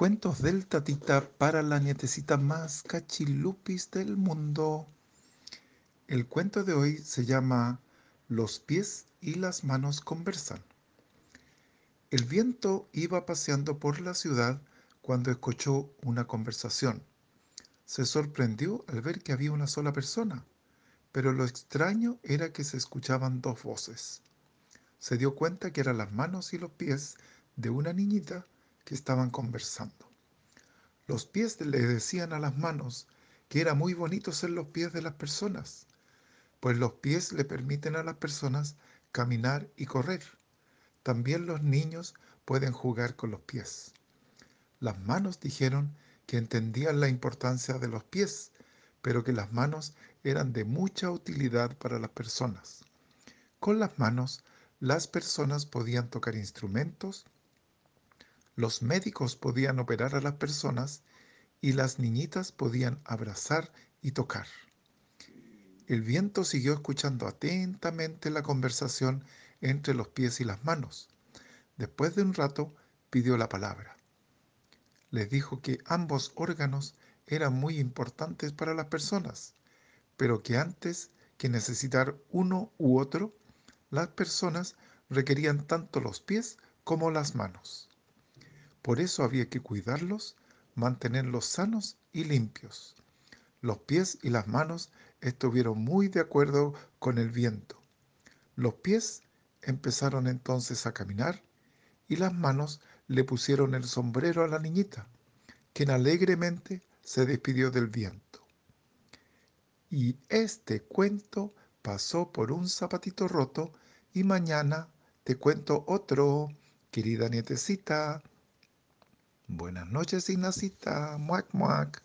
Cuentos del tatita para la nietecita más cachilupis del mundo. El cuento de hoy se llama Los pies y las manos conversan. El viento iba paseando por la ciudad cuando escuchó una conversación. Se sorprendió al ver que había una sola persona, pero lo extraño era que se escuchaban dos voces. Se dio cuenta que eran las manos y los pies de una niñita estaban conversando. Los pies le decían a las manos que era muy bonito ser los pies de las personas, pues los pies le permiten a las personas caminar y correr. También los niños pueden jugar con los pies. Las manos dijeron que entendían la importancia de los pies, pero que las manos eran de mucha utilidad para las personas. Con las manos, las personas podían tocar instrumentos, los médicos podían operar a las personas y las niñitas podían abrazar y tocar. El viento siguió escuchando atentamente la conversación entre los pies y las manos. Después de un rato pidió la palabra. Les dijo que ambos órganos eran muy importantes para las personas, pero que antes que necesitar uno u otro, las personas requerían tanto los pies como las manos. Por eso había que cuidarlos, mantenerlos sanos y limpios. Los pies y las manos estuvieron muy de acuerdo con el viento. Los pies empezaron entonces a caminar y las manos le pusieron el sombrero a la niñita, quien alegremente se despidió del viento. Y este cuento pasó por un zapatito roto y mañana te cuento otro, querida nietecita. Buenas noches, Ignacita. Muac, muac.